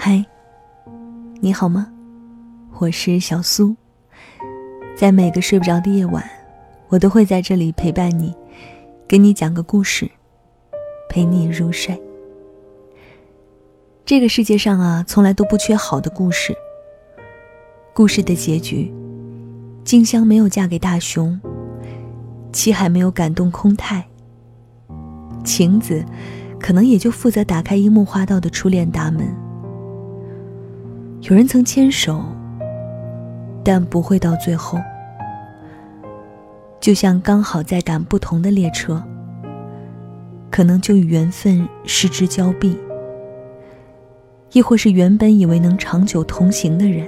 嗨，你好吗？我是小苏，在每个睡不着的夜晚，我都会在这里陪伴你，给你讲个故事，陪你入睡。这个世界上啊，从来都不缺好的故事。故事的结局，静香没有嫁给大雄，七海没有感动空太，晴子可能也就负责打开樱木花道的初恋大门。有人曾牵手，但不会到最后。就像刚好在赶不同的列车，可能就与缘分失之交臂。亦或是原本以为能长久同行的人，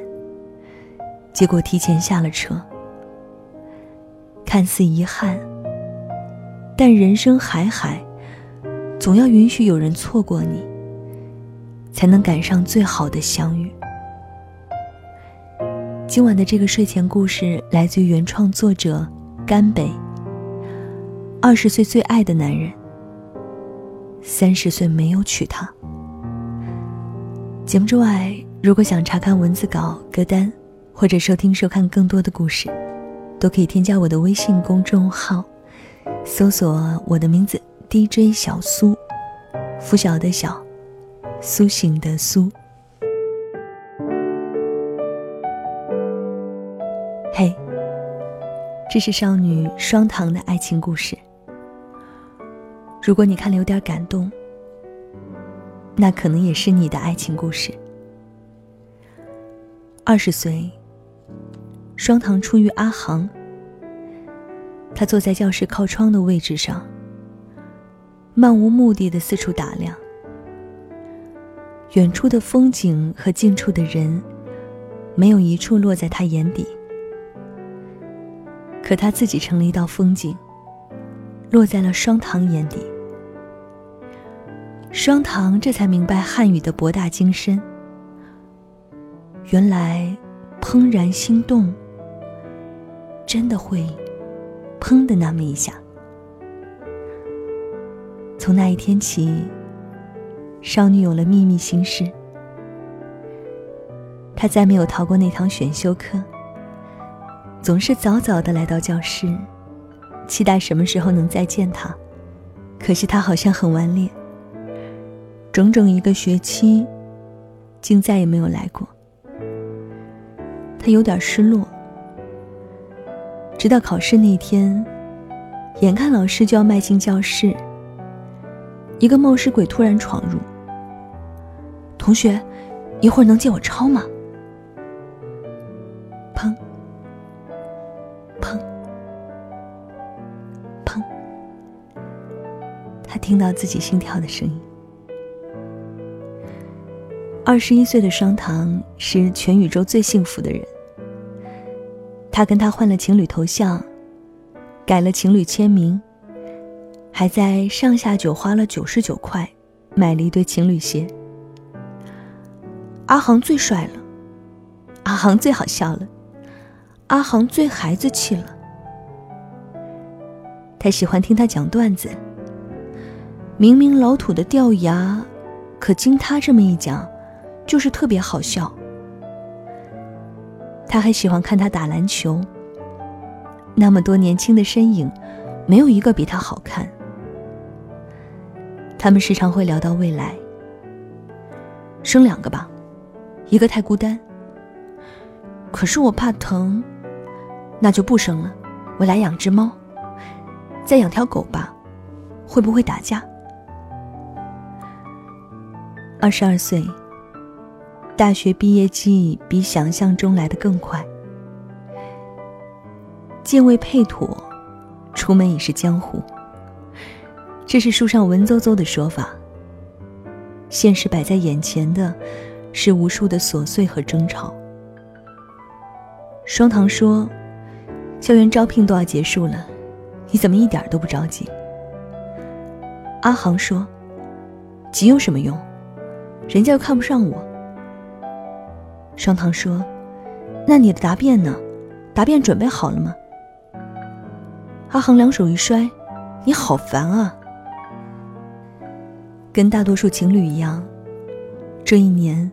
结果提前下了车。看似遗憾，但人生海海，总要允许有人错过你，才能赶上最好的相遇。今晚的这个睡前故事来自于原创作者甘北。二十岁最爱的男人，三十岁没有娶她。节目之外，如果想查看文字稿、歌单，或者收听、收看更多的故事，都可以添加我的微信公众号，搜索我的名字 DJ 小苏，拂晓的晓，苏醒的苏。这是少女双糖的爱情故事。如果你看了有点感动。那可能也是你的爱情故事。二十岁，双糖初遇阿航。他坐在教室靠窗的位置上，漫无目的的四处打量。远处的风景和近处的人，没有一处落在他眼底。可他自己成了一道风景，落在了双堂眼底。双堂这才明白汉语的博大精深。原来，怦然心动，真的会，砰的那么一下。从那一天起，少女有了秘密心事。她再没有逃过那堂选修课，总是早早的来到教室，期待什么时候能再见他。可惜他好像很顽劣。整整一个学期，竟再也没有来过。他有点失落。直到考试那天，眼看老师就要迈进教室，一个冒失鬼突然闯入。同学，一会儿能借我抄吗？听到自己心跳的声音。二十一岁的双糖是全宇宙最幸福的人。他跟他换了情侣头像，改了情侣签名，还在上下九花了九十九块，买了一对情侣鞋。阿航最帅了，阿航最好笑了，阿航最孩子气了。他喜欢听他讲段子，明明老土的掉牙，可经他这么一讲。就是特别好笑。他还喜欢看他打篮球。那么多年轻的身影，没有一个比他好看。他们时常会聊到未来。生两个吧，一个太孤单。可是我怕疼，那就不生了。我来养只猫，再养条狗吧，会不会打架？二十二岁。大学毕业季比想象中来的更快，剑未配妥，出门已是江湖。这是书上文绉绉的说法。现实摆在眼前的，是无数的琐碎和争吵。双堂说：“校园招聘都要结束了，你怎么一点都不着急？”阿航说：“急有什么用？人家又看不上我。”双糖说：“那你的答辩呢？答辩准备好了吗？”阿航两手一摔：“你好烦啊！”跟大多数情侣一样，这一年，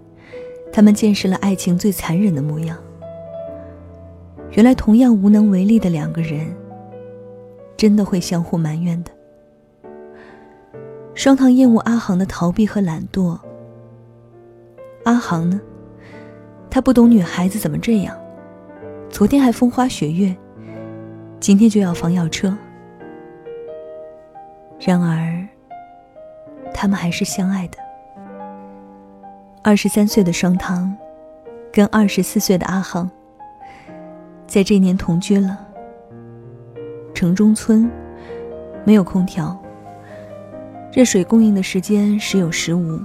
他们见识了爱情最残忍的模样。原来，同样无能为力的两个人，真的会相互埋怨的。双糖厌恶阿航的逃避和懒惰。阿航呢？他不懂女孩子怎么这样，昨天还风花雪月，今天就要房要车。然而，他们还是相爱的。二十三岁的双汤，跟二十四岁的阿航。在这年同居了。城中村没有空调，热水供应的时间时有时无，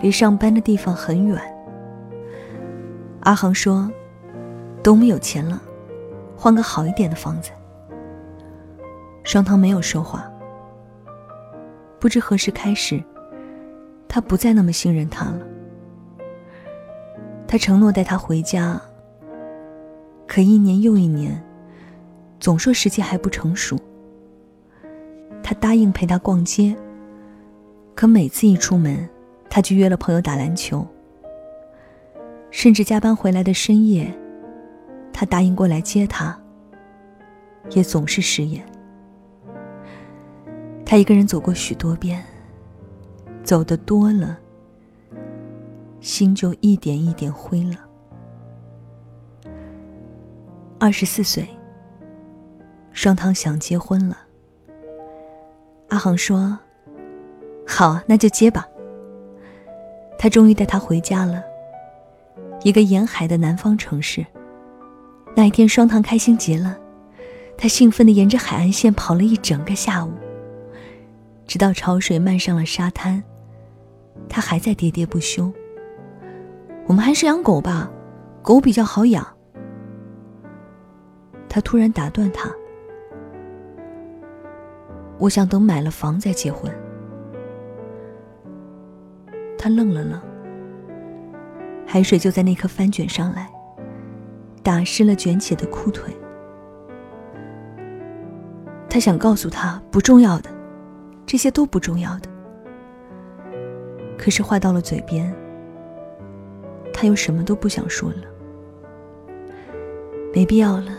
离上班的地方很远。阿航说：“等我们有钱了，换个好一点的房子。”双汤没有说话。不知何时开始，他不再那么信任他了。他承诺带他回家。可一年又一年，总说时机还不成熟。他答应陪他逛街，可每次一出门，他去约了朋友打篮球。甚至加班回来的深夜，他答应过来接他，也总是食言。他一个人走过许多遍，走的多了，心就一点一点灰了。二十四岁，双汤想结婚了。阿航说：“好，那就结吧。”他终于带她回家了，一个沿海的南方城市。那一天，双糖开心极了，他兴奋地沿着海岸线跑了一整个下午，直到潮水漫上了沙滩，他还在喋喋不休。我们还是养狗吧，狗比较好养。他突然打断他：“我想等买了房再结婚。”他愣了愣，海水就在那刻翻卷上来，打湿了卷起的裤腿。他想告诉他不重要的，这些都不重要的。可是话到了嘴边，他又什么都不想说了。没必要了。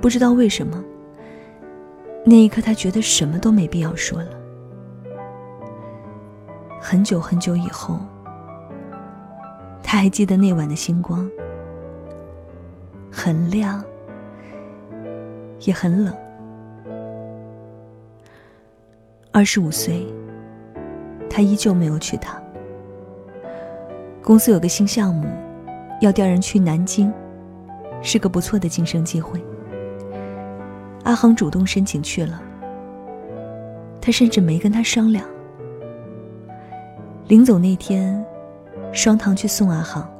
不知道为什么，那一刻他觉得什么都没必要说了。很久很久以后，他还记得那晚的星光，很亮，也很冷。二十五岁，他依旧没有娶她。公司有个新项目，要调人去南京，是个不错的晋升机会。阿恒主动申请去了，他甚至没跟他商量。临走那天，双糖去送阿航。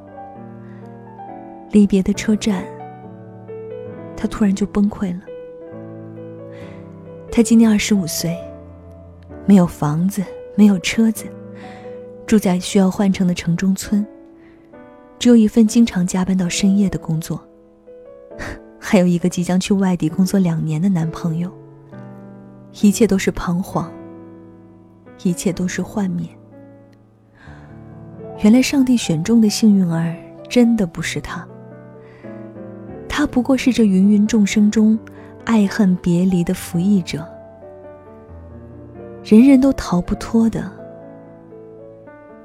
离别的车站，他突然就崩溃了。他今年二十五岁，没有房子，没有车子，住在需要换乘的城中村，只有一份经常加班到深夜的工作。还有一个即将去外地工作两年的男朋友，一切都是彷徨，一切都是幻灭。原来上帝选中的幸运儿真的不是他，他不过是这芸芸众生中爱恨别离的服役者，人人都逃不脱的，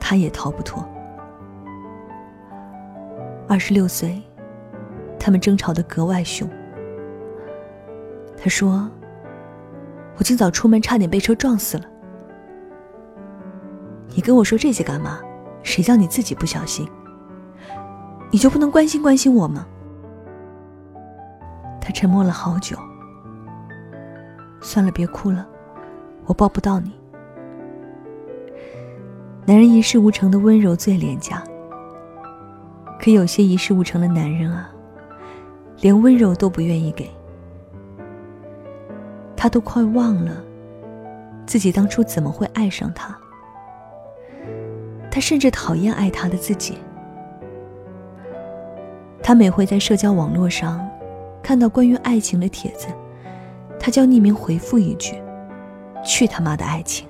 他也逃不脱。二十六岁。他们争吵的格外凶。他说：“我今早出门差点被车撞死了。你跟我说这些干嘛？谁叫你自己不小心？你就不能关心关心我吗？”他沉默了好久。算了，别哭了，我抱不到你。男人一事无成的温柔最廉价，可有些一事无成的男人啊。连温柔都不愿意给，他都快忘了自己当初怎么会爱上他。他甚至讨厌爱他的自己。他每回在社交网络上看到关于爱情的帖子，他就匿名回复一句：“去他妈的爱情！”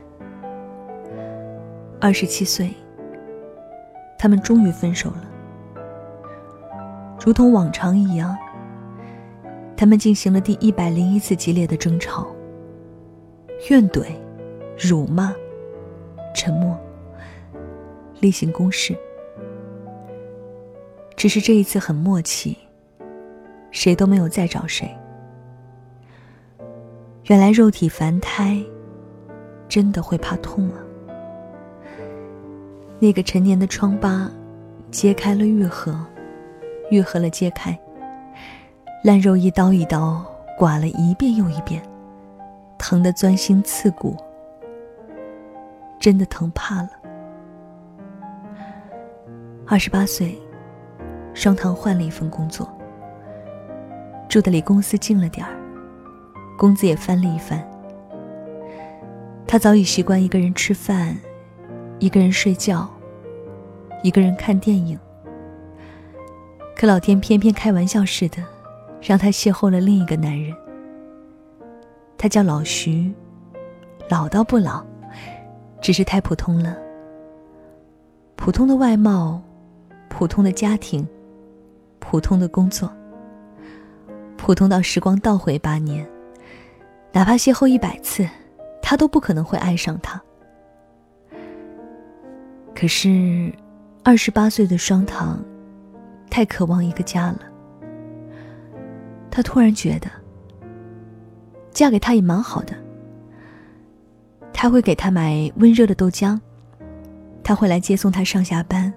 二十七岁，他们终于分手了。如同往常一样，他们进行了第一百零一次激烈的争吵。怨怼、辱骂、沉默、例行公事。只是这一次很默契，谁都没有再找谁。原来肉体凡胎，真的会怕痛啊！那个陈年的疮疤，揭开了愈合，愈合了揭开，烂肉一刀一刀刮了一遍又一遍。疼得钻心刺骨，真的疼怕了。二十八岁，双堂换了一份工作，住的离公司近了点儿，工资也翻了一番。他早已习惯一个人吃饭，一个人睡觉，一个人看电影。可老天偏偏开玩笑似的，让他邂逅了另一个男人。他叫老徐，老倒不老，只是太普通了。普通的外貌，普通的家庭，普通的工作，普通到时光倒回八年，哪怕邂逅一百次，他都不可能会爱上他。可是，二十八岁的双糖，太渴望一个家了。他突然觉得。嫁给他也蛮好的。他会给他买温热的豆浆，他会来接送他上下班。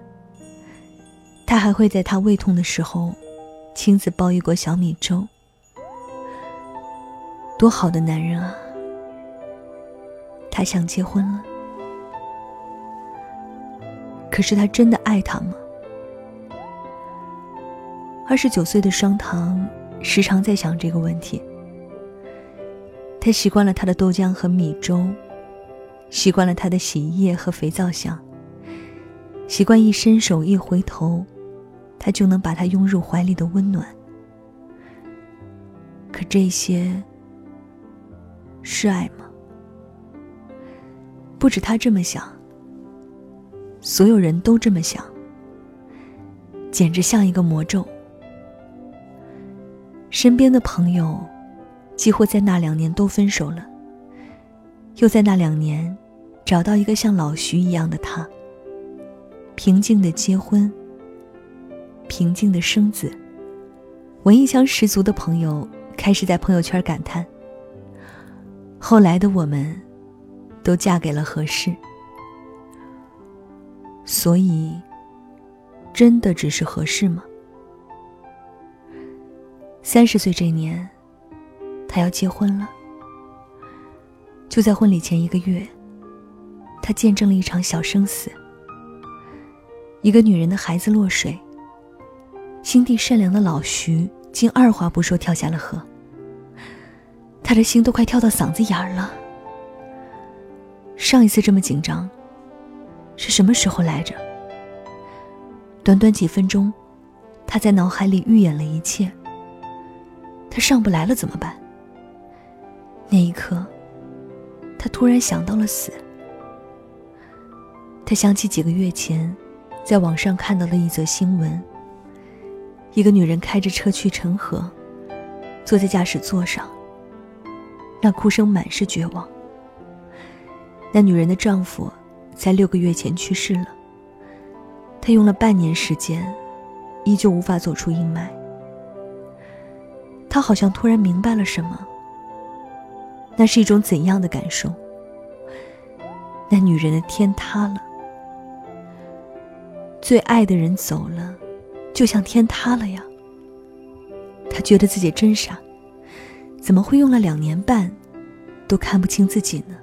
他还会在他胃痛的时候，亲自煲一锅小米粥。多好的男人啊！他想结婚了，可是他真的爱他吗？二十九岁的双糖时常在想这个问题。他习惯了他的豆浆和米粥，习惯了他的洗衣液和肥皂香，习惯一伸手一回头，他就能把他拥入怀里的温暖。可这些是爱吗？不止他这么想，所有人都这么想，简直像一个魔咒。身边的朋友。几乎在那两年都分手了，又在那两年找到一个像老徐一样的他。平静的结婚，平静的生子，文艺腔十足的朋友开始在朋友圈感叹：“后来的我们，都嫁给了合适。”所以，真的只是合适吗？三十岁这年。他要结婚了，就在婚礼前一个月，他见证了一场小生死。一个女人的孩子落水，心地善良的老徐竟二话不说跳下了河。他的心都快跳到嗓子眼儿了。上一次这么紧张，是什么时候来着？短短几分钟，他在脑海里预演了一切。他上不来了怎么办？那一刻，他突然想到了死。他想起几个月前，在网上看到了一则新闻：一个女人开着车去陈河，坐在驾驶座上，那哭声满是绝望。那女人的丈夫在六个月前去世了，她用了半年时间，依旧无法走出阴霾。她好像突然明白了什么。那是一种怎样的感受？那女人的天塌了，最爱的人走了，就像天塌了呀。他觉得自己真傻，怎么会用了两年半，都看不清自己呢？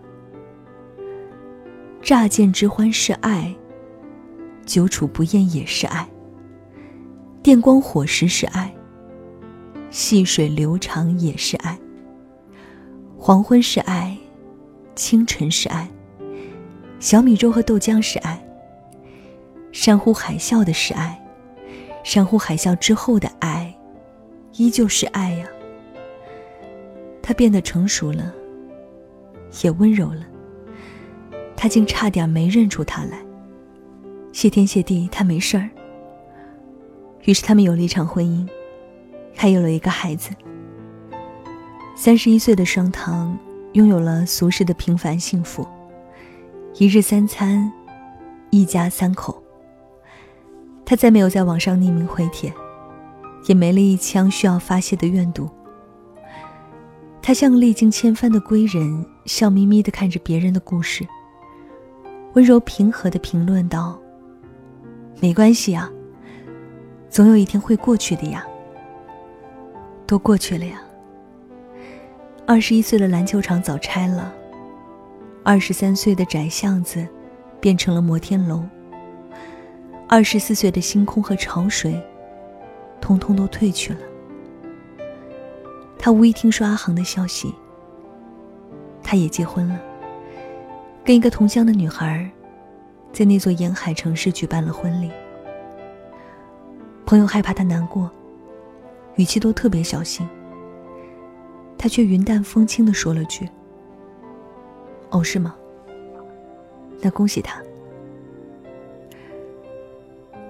乍见之欢是爱，久处不厌也是爱。电光火石是爱，细水流长也是爱。黄昏是爱，清晨是爱，小米粥和豆浆是爱。山呼海啸的是爱，山呼海啸之后的爱，依旧是爱呀。他变得成熟了，也温柔了。他竟差点没认出他来。谢天谢地，他没事儿。于是他们有了一场婚姻，还有了一个孩子。三十一岁的双糖拥有了俗世的平凡幸福，一日三餐，一家三口。他再没有在网上匿名回帖，也没了一腔需要发泄的怨毒。他像历经千帆的归人，笑眯眯的看着别人的故事，温柔平和的评论道：“没关系呀，总有一天会过去的呀，都过去了呀。”二十一岁的篮球场早拆了，二十三岁的窄巷子变成了摩天楼。二十四岁的星空和潮水，通通都退去了。他无意听说阿航的消息。他也结婚了，跟一个同乡的女孩，在那座沿海城市举办了婚礼。朋友害怕他难过，语气都特别小心。他却云淡风轻的说了句：“哦，是吗？那恭喜他。”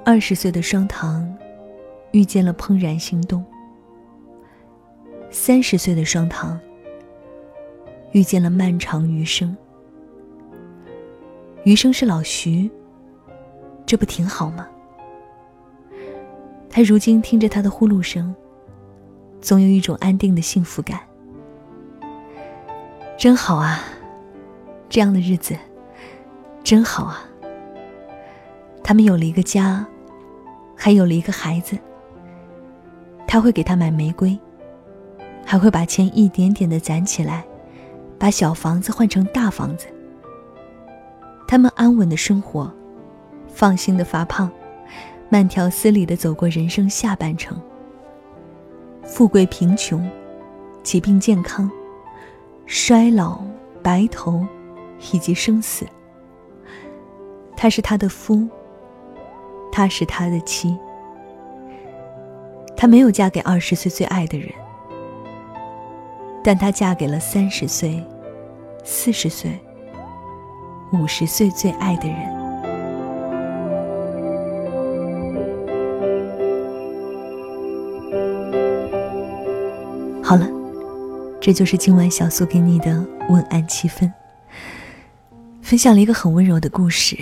二十岁的双糖，遇见了怦然心动；三十岁的双糖，遇见了漫长余生。余生是老徐，这不挺好吗？他如今听着他的呼噜声，总有一种安定的幸福感。真好啊，这样的日子，真好啊。他们有了一个家。还有了一个孩子，他会给他买玫瑰，还会把钱一点点的攒起来，把小房子换成大房子。他们安稳的生活，放心的发胖，慢条斯理的走过人生下半程。富贵贫穷，疾病健康，衰老白头，以及生死。他是他的夫。她是他的妻，她没有嫁给二十岁最爱的人，但她嫁给了三十岁、四十岁、五十岁最爱的人。好了，这就是今晚小苏给你的晚安七分，分享了一个很温柔的故事。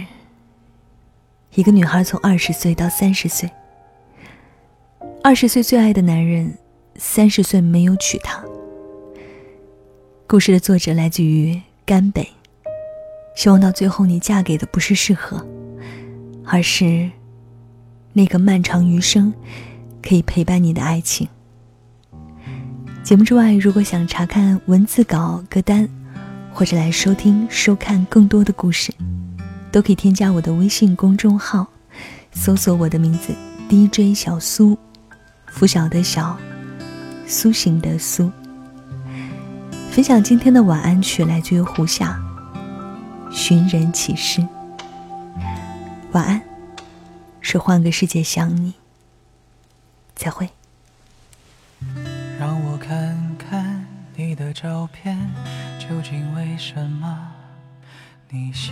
一个女孩从二十岁到三十岁，二十岁最爱的男人，三十岁没有娶她。故事的作者来自于甘北，希望到最后你嫁给的不是适合，而是那个漫长余生可以陪伴你的爱情。节目之外，如果想查看文字稿、歌单，或者来收听、收看更多的故事。都可以添加我的微信公众号，搜索我的名字 DJ 小苏，拂晓的小，苏醒的苏。分享今天的晚安曲，来自于胡夏，《寻人启事》。晚安，是换个世界想你。再会。让我看看你的照片，究竟为什么你笑？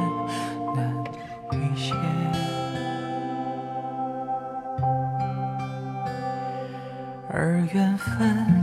缘分。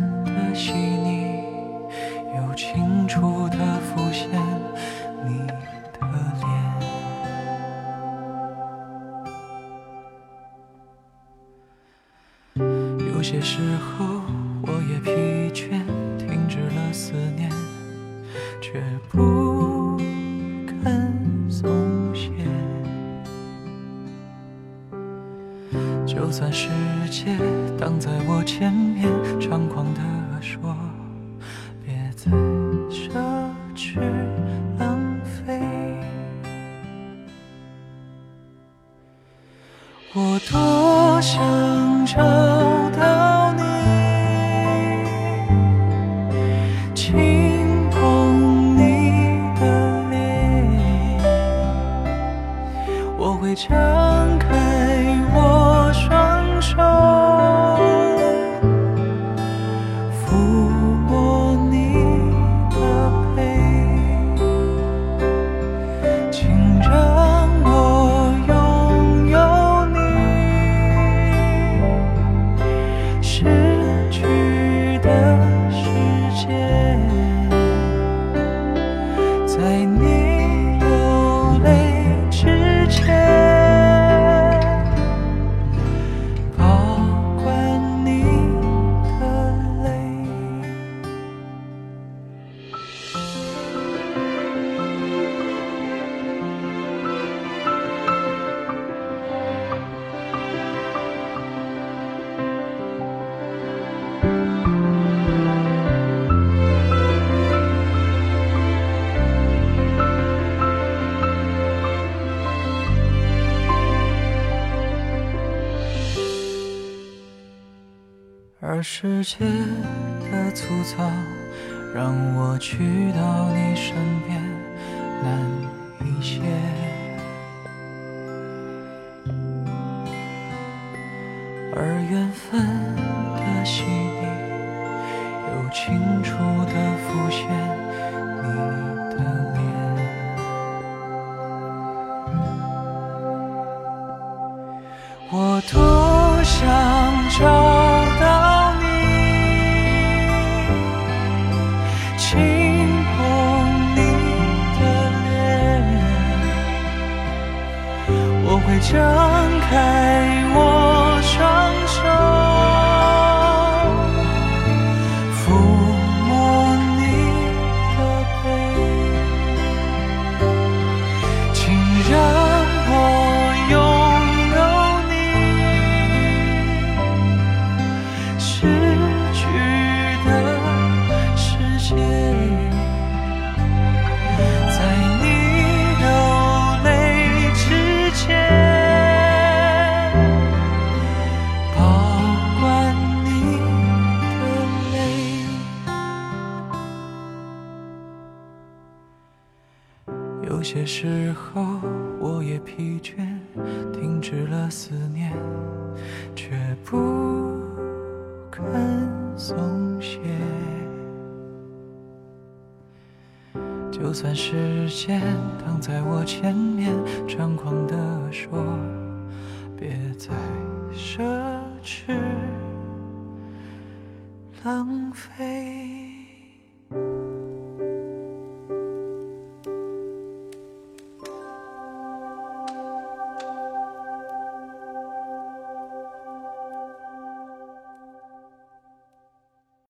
就算世界挡在我前面，猖狂地说，这世界的粗糙，让我去到你身边难一些。而缘分张开我。有些时候我也疲倦，停止了思念，却不肯松懈。就算时间挡在我前面，猖狂地说，别再奢侈浪费。